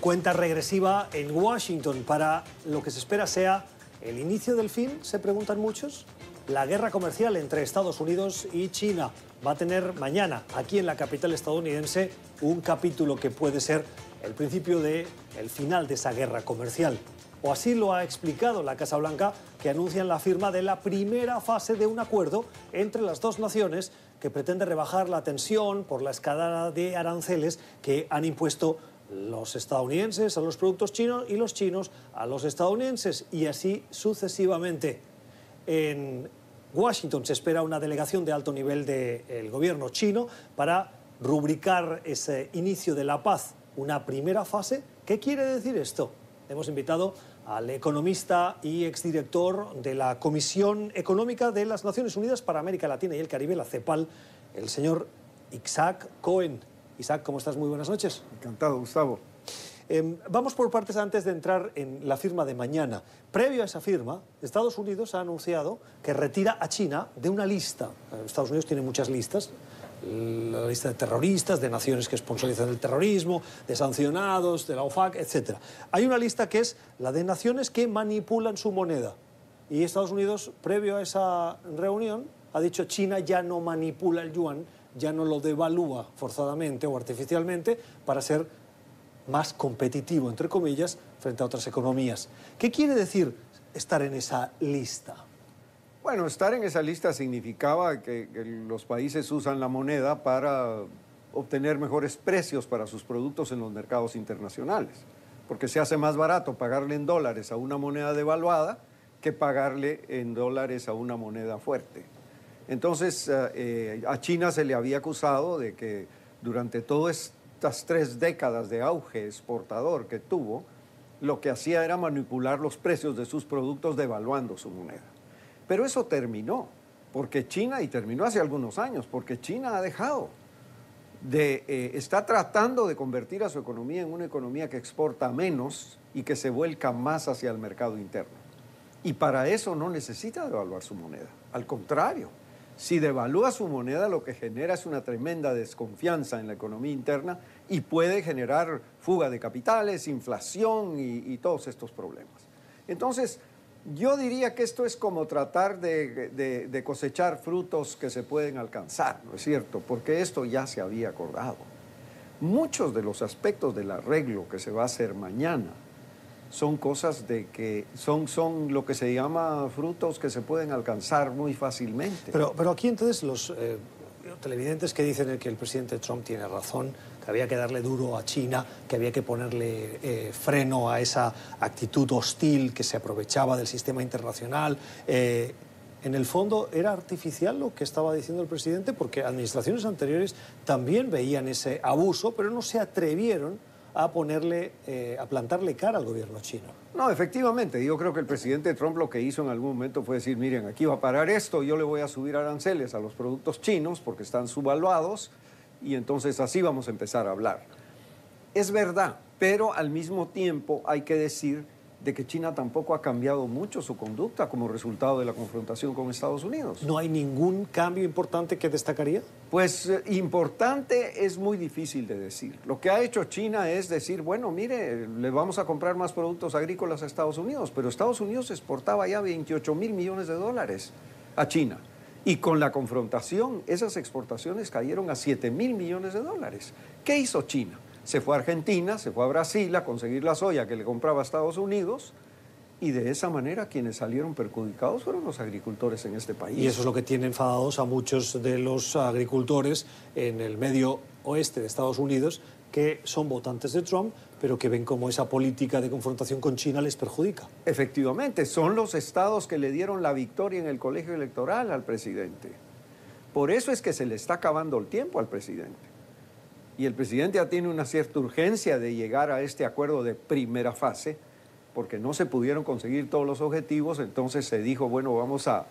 Cuenta regresiva en Washington para lo que se espera sea el inicio del fin, se preguntan muchos. La guerra comercial entre Estados Unidos y China va a tener mañana, aquí en la capital estadounidense, un capítulo que puede ser el principio del el final de esa guerra comercial. O así lo ha explicado la Casa Blanca, que anuncian la firma de la primera fase de un acuerdo entre las dos naciones que pretende rebajar la tensión por la escalada de aranceles que han impuesto los estadounidenses a los productos chinos y los chinos a los estadounidenses y así sucesivamente. En Washington se espera una delegación de alto nivel del gobierno chino para rubricar ese inicio de la paz, una primera fase. ¿Qué quiere decir esto? Hemos invitado al economista y exdirector de la Comisión Económica de las Naciones Unidas para América Latina y el Caribe, la CEPAL, el señor Isaac Cohen. Isaac, ¿cómo estás? Muy buenas noches. Encantado, Gustavo. Eh, vamos por partes antes de entrar en la firma de mañana. Previo a esa firma, Estados Unidos ha anunciado que retira a China de una lista. Estados Unidos tiene muchas listas. La lista de terroristas, de naciones que sponsorizan el terrorismo, de sancionados, de la OFAC, etc. Hay una lista que es la de naciones que manipulan su moneda. Y Estados Unidos, previo a esa reunión, ha dicho China ya no manipula el yuan, ya no lo devalúa forzadamente o artificialmente para ser más competitivo, entre comillas, frente a otras economías. ¿Qué quiere decir estar en esa lista? Bueno, estar en esa lista significaba que, los países usan la moneda para obtener mejores precios para sus productos en los mercados internacionales, porque se hace más barato pagarle en dólares a una moneda devaluada que pagarle en dólares a una moneda fuerte. Entonces, eh, a China se le había acusado de que durante todas estas tres décadas de auge exportador que tuvo, lo que hacía era manipular los precios de sus productos devaluando su moneda. Pero eso terminó, porque China, y terminó hace algunos años, porque China ha dejado de, eh, está tratando de convertir a su economía en una economía que exporta menos y que se vuelca más hacia el mercado interno. Y para eso no necesita devaluar su moneda, al contrario si devalúa su moneda, lo que genera es una tremenda desconfianza en la economía interna y puede generar fuga de capitales, inflación y, todos estos problemas. Entonces, yo diría que esto es como tratar de, cosechar frutos que se pueden alcanzar, ¿no es cierto? Porque esto ya se había acordado. Muchos de los aspectos del arreglo que se va a hacer mañana son cosas de que son, son lo que se llama frutos que se pueden alcanzar muy fácilmente. Pero, pero aquí entonces los eh, televidentes que dicen que el presidente Trump tiene razón, que había que darle duro a China, que había que ponerle eh, freno a esa actitud hostil que se aprovechaba del sistema internacional. Eh, en el fondo era artificial lo que estaba diciendo el presidente porque administraciones anteriores también veían ese abuso, pero no se atrevieron a ponerle, eh, a plantarle cara al gobierno chino. No, efectivamente, yo creo que el presidente Trump lo que hizo en algún momento fue decir, miren, aquí va a parar esto, yo le voy a subir aranceles a los productos chinos porque están subvaluados y entonces así vamos a empezar a hablar. Es verdad, pero al mismo tiempo hay que decir de que China tampoco ha cambiado mucho su conducta como resultado de la confrontación con Estados Unidos. ¿No hay ningún cambio importante que destacaría? Pues eh, importante es muy difícil de decir. Lo que ha hecho China es decir, bueno, mire, le vamos a comprar más productos agrícolas a Estados Unidos, pero Estados Unidos exportaba ya 28 mil millones de dólares a China. Y con la confrontación, esas exportaciones cayeron a 7 mil millones de dólares. ¿Qué hizo China? Se fue a Argentina, se fue a Brasil a conseguir la soya que le compraba a Estados Unidos y de esa manera quienes salieron perjudicados fueron los agricultores en este país. Y eso es lo que tiene enfadados a muchos de los agricultores en el medio oeste de Estados Unidos que son votantes de Trump, pero que ven cómo esa política de confrontación con China les perjudica. Efectivamente, son los estados que le dieron la victoria en el colegio electoral al presidente. Por eso es que se le está acabando el tiempo al presidente y el presidente ya tiene una cierta urgencia de llegar a este acuerdo de primera fase, porque no se pudieron conseguir todos los objetivos, entonces se dijo, bueno, vamos a...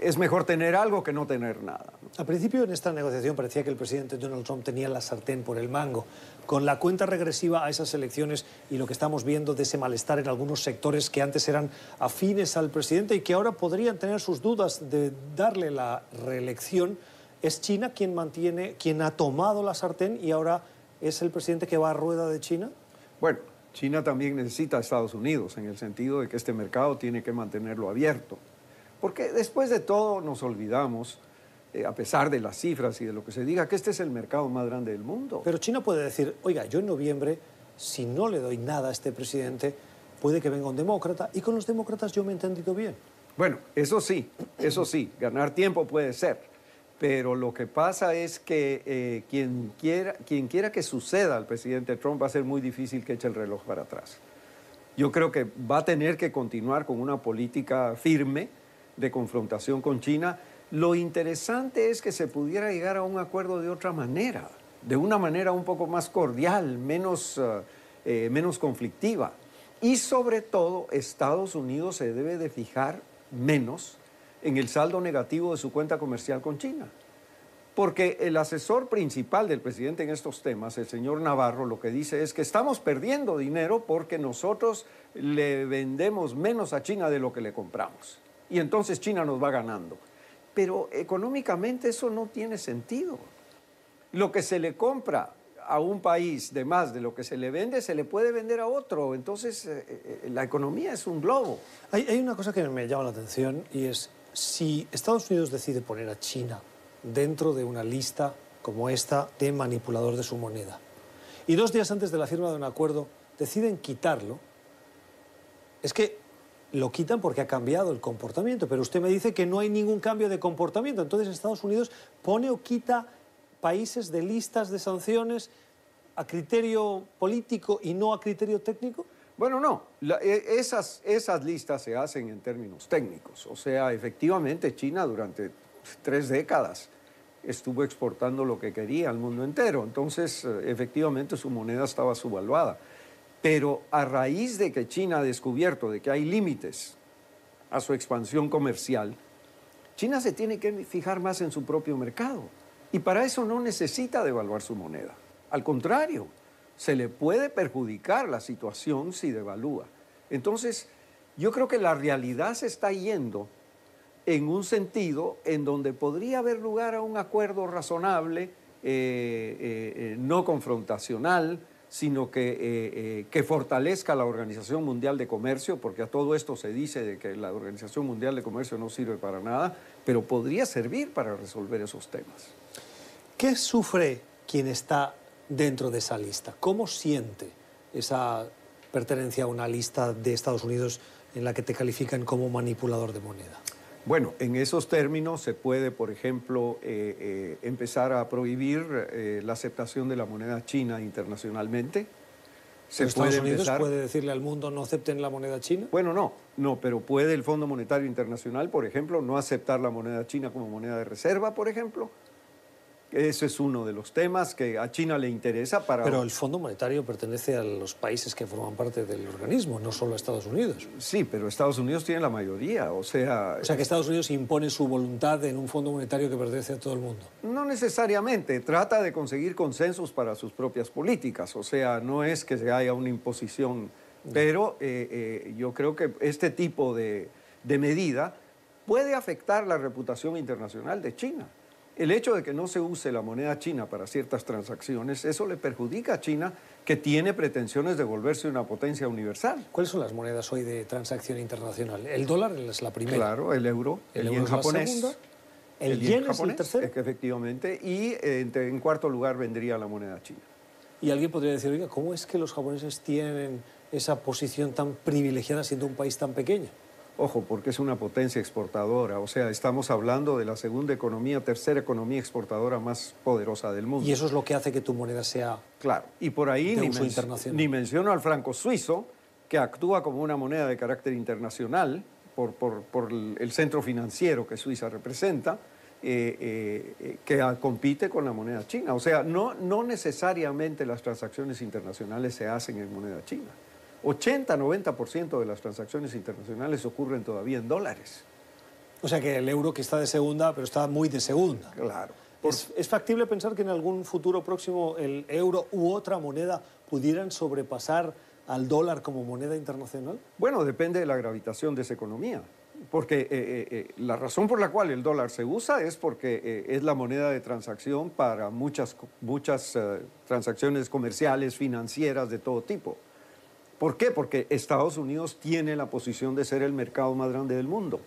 Es mejor tener algo que no tener nada. Al principio en esta negociación parecía que el presidente Donald Trump tenía la sartén por el mango. Con la cuenta regresiva a esas elecciones y lo que estamos viendo de ese malestar en algunos sectores que antes eran afines al presidente y que ahora podrían tener sus dudas de darle la reelección, es China quien mantiene, quien ha tomado la sartén y ahora es el presidente que va a rueda de China. Bueno, China también necesita a Estados Unidos en el sentido de que este mercado tiene que mantenerlo abierto. Porque después de todo nos olvidamos, eh, a pesar de las cifras y de lo que se diga, que este es el mercado más grande del mundo. Pero China puede decir, oiga, yo en noviembre, si no le doy nada a este presidente, puede que venga un demócrata y con los demócratas yo me he entendido bien. Bueno, eso sí, eso sí, ganar tiempo puede ser. Pero lo que pasa es que eh, quien, quiera, quien quiera que suceda al presidente Trump va a ser muy difícil que eche el reloj para atrás. Yo creo que va a tener que continuar con una política firme de confrontación con China. Lo interesante es que se pudiera llegar a un acuerdo de otra manera, de una manera un poco más cordial, menos, eh, eh, menos conflictiva. Y sobre todo, Estados Unidos se debe de fijar menos en el saldo negativo de su cuenta comercial con China. Porque el asesor principal del presidente en estos temas, el señor Navarro, lo que dice es que estamos perdiendo dinero porque nosotros le vendemos menos a China de lo que le compramos. Y entonces China nos va ganando. Pero económicamente eso no tiene sentido. Lo que se le compra a un país de más de lo que se le vende, se le puede vender a otro. Entonces, eh, eh, la economía es un globo. Hay, hay, una cosa que me llama la atención y es si Estados Unidos decide poner a China dentro de una lista como esta de manipulador de su moneda y dos días antes de la firma de un acuerdo deciden quitarlo, es que lo quitan porque ha cambiado el comportamiento, pero usted me dice que no hay ningún cambio de comportamiento. Entonces Estados Unidos pone o quita países de listas de sanciones a criterio político y no a criterio técnico. Bueno, no, e, esas, esas listas se hacen en términos técnicos. O sea, efectivamente China durante tres décadas estuvo exportando lo que quería al mundo entero. Entonces, eh, efectivamente su moneda estaba subvaluada. Pero a raíz de que China ha descubierto de que hay límites a su expansión comercial, China se tiene que fijar más en su propio mercado. Y para eso no necesita devaluar su moneda. Al contrario, se le puede perjudicar la situación si devalúa. Entonces, yo creo que la realidad se está yendo en un sentido en donde podría haber lugar a un acuerdo razonable, eh, eh, eh, no confrontacional, sino que, que, fortalezca la Organización Mundial de Comercio, porque a todo esto se dice de que la Organización Mundial de Comercio no sirve para nada, pero podría servir para resolver esos temas. ¿Qué sufre quien está dentro de esa lista? ¿Cómo siente esa pertenencia a una lista de Estados Unidos en la que te califican como manipulador de moneda? Bueno, en esos términos se puede, por ejemplo, eh, eh, empezar a prohibir eh, la aceptación de la moneda china internacionalmente. Se ¿Estados Unidos puede decirle al mundo no acepten la moneda china? Bueno, no, no, pero puede el Fondo Monetario Internacional, por ejemplo, no aceptar la moneda china como moneda de reserva, por ejemplo, ese es uno de los temas que a China le interesa para... Pero el Fondo Monetario pertenece a los países que forman parte del organismo, no solo a Estados Unidos. Sí, pero Estados Unidos tiene la mayoría, o sea... O sea que Estados Unidos impone su voluntad en un Fondo Monetario que pertenece a todo el mundo. No necesariamente, trata de conseguir consensos para sus propias políticas, o sea, no es que se haya una imposición, pero eh, eh, yo creo que este tipo de, de medida puede afectar la reputación internacional de China. El hecho de que no se use la moneda china para ciertas transacciones, eso le perjudica a China, que tiene pretensiones de volverse una potencia universal. ¿Cuáles son las monedas hoy de transacción internacional? El dólar es la primera. Claro, el euro, el, yen japonés. La segunda. El, yen, es el tercero. Efectivamente, y en, en cuarto lugar vendría la moneda china. Y alguien podría decir, oiga, ¿cómo es que los japoneses tienen esa posición tan privilegiada siendo un país tan pequeño? Ojo, porque es una potencia exportadora, o sea, estamos hablando de la segunda economía, tercera economía exportadora más poderosa del mundo. Y eso es lo que hace que tu moneda sea Claro, y por ahí ni, ni, menciono al franco suizo, que actúa como una moneda de carácter internacional por, por, el centro financiero que Suiza representa, eh, eh, que compite con la moneda china. O sea, no, no necesariamente las transacciones internacionales se hacen en moneda china. 80-90% de las transacciones internacionales ocurren todavía en dólares. O sea que el euro que está de segunda, pero está muy de segunda. Claro. ¿Es, factible pensar que en algún futuro próximo el euro u otra moneda pudieran sobrepasar al dólar como moneda internacional? Bueno, depende de la gravitación de esa economía. Porque eh, eh, eh, la razón por la cual el dólar se usa es porque es la moneda de transacción para muchas, muchas transacciones comerciales, financieras, de todo tipo. ¿Por qué? Porque Estados Unidos tiene la posición de ser el mercado más grande del mundo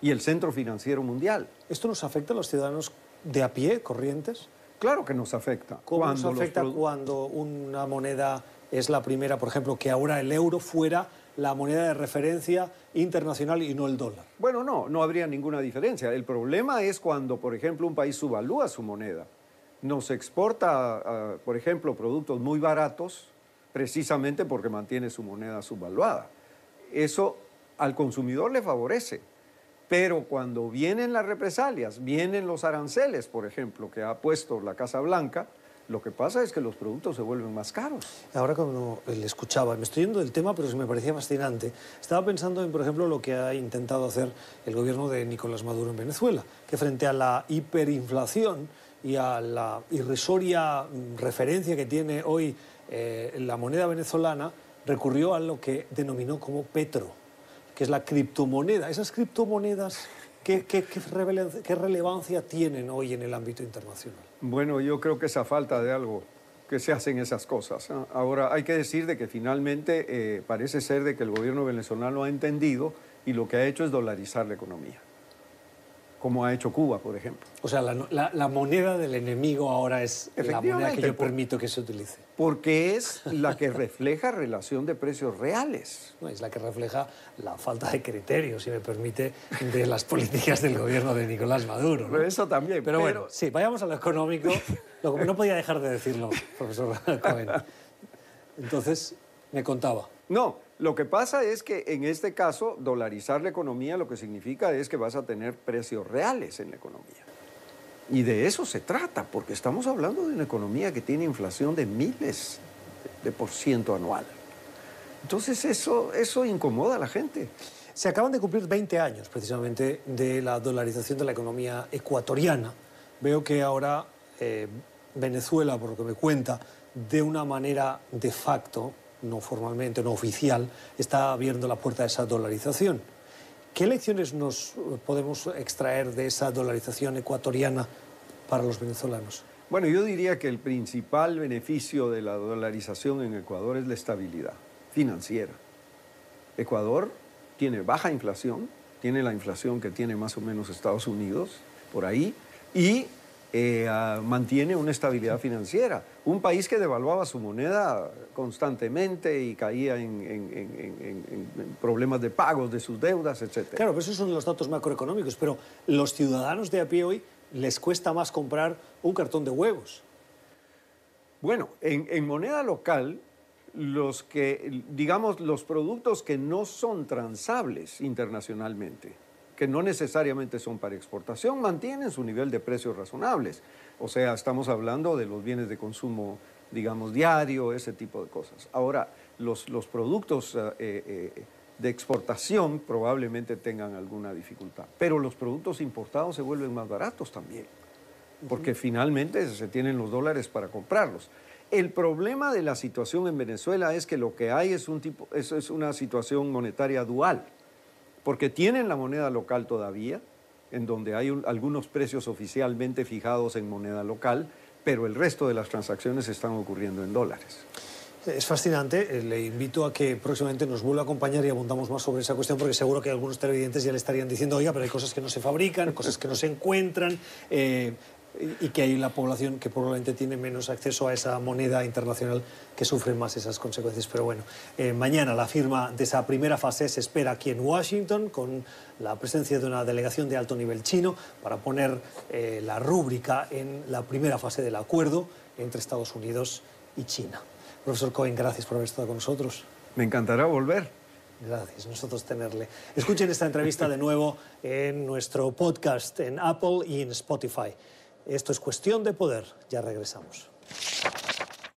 y el centro financiero mundial. ¿Esto nos afecta a los ciudadanos de a pie, corrientes? Claro que nos afecta. ¿Cómo nos afecta cuando una moneda es la primera, por ejemplo, que ahora el euro fuera la moneda de referencia internacional y no el dólar? Bueno, no, no habría ninguna diferencia. El problema es cuando, por ejemplo, un país subvalúa su moneda. Nos exporta, por ejemplo, productos muy baratos precisamente porque mantiene su moneda subvaluada. Eso al consumidor le favorece. Pero cuando vienen las represalias, vienen los aranceles, por ejemplo, que ha puesto la Casa Blanca, lo que pasa es que los productos se vuelven más caros. Ahora cuando le escuchaba, me estoy yendo del tema, pero me parecía fascinante, estaba pensando en, por ejemplo, lo que ha intentado hacer el gobierno de Nicolás Maduro en Venezuela, que frente a la hiperinflación y a la irrisoria referencia que tiene hoy eh, la moneda venezolana, recurrió a lo que denominó como petro, que es la criptomoneda. Esas criptomonedas ¿Qué, relevancia tienen hoy en el ámbito internacional? Bueno, yo creo que esa falta de algo que se hacen esas cosas. Ahora, hay que decir de que finalmente eh, parece ser de que el gobierno venezolano ha entendido y lo que ha hecho es dolarizar la economía como ha hecho Cuba, por ejemplo. O sea, la, moneda del enemigo ahora es la moneda que yo permito que se utilice. Porque es la que refleja relación de precios reales. No, es la que refleja la falta de criterios, si me permite, de las políticas del gobierno de Nicolás Maduro. Pero eso también. Pero, bueno, sí, vayamos a lo económico. Lo, no podía dejar de decirlo, profesor Cohen. Entonces, me contaba. No, lo que pasa es que en este caso, dolarizar la economía lo que significa es que vas a tener precios reales en la economía. Y de eso se trata, porque estamos hablando de una economía que tiene inflación de miles de por ciento anual. Entonces eso, eso incomoda a la gente. Se acaban de cumplir 20 años precisamente de la dolarización de la economía ecuatoriana. Veo que ahora eh, Venezuela, por lo que me cuenta, de una manera de facto, no formalmente, no oficial, está abriendo la puerta a esa dolarización. ¿Qué lecciones nos podemos extraer de esa dolarización ecuatoriana para los venezolanos? Bueno, yo diría que el principal beneficio de la dolarización en Ecuador es la estabilidad financiera. Ecuador tiene baja inflación, tiene la inflación que tiene más o menos Estados Unidos, por ahí, y eh, mantiene una estabilidad financiera. Un país que devaluaba su moneda constantemente y caía en, problemas de pagos de sus deudas, etc. Claro, pero esos son los datos macroeconómicos, pero los ciudadanos de a pie hoy les cuesta más comprar un cartón de huevos. Bueno, en, moneda local, los que, digamos, los productos que no son transables internacionalmente, que no necesariamente son para exportación, mantienen su nivel de precios razonables. O sea, estamos hablando de los bienes de consumo, digamos, diario, ese tipo de cosas. Ahora, los, los productos eh, eh, de exportación probablemente tengan alguna dificultad, pero los productos importados se vuelven más baratos también, porque finalmente se tienen los dólares para comprarlos. El problema de la situación en Venezuela es que lo que hay es, un tipo, es una situación monetaria dual porque tienen la moneda local todavía, en donde hay algunos precios oficialmente fijados en moneda local, pero el resto de las transacciones están ocurriendo en dólares. Es fascinante. Eh, le invito a que próximamente nos vuelva a acompañar y abundamos más sobre esa cuestión, porque seguro que algunos televidentes ya le estarían diciendo, oiga, pero hay cosas que no se fabrican, cosas que no se encuentran. Eh, y que hay la población que probablemente tiene menos acceso a esa moneda internacional que sufre más esas consecuencias. Pero bueno, eh, mañana la firma de esa primera fase se espera aquí en Washington con la presencia de una delegación de alto nivel chino para poner eh, la rúbrica en la primera fase del acuerdo entre Estados Unidos y China. Profesor Cohen, gracias por haber estado con nosotros. Me encantará volver. Gracias, nosotros tenerle. Escuchen esta entrevista de nuevo en nuestro podcast en Apple y en Spotify. Esto es cuestión de poder. Ya regresamos.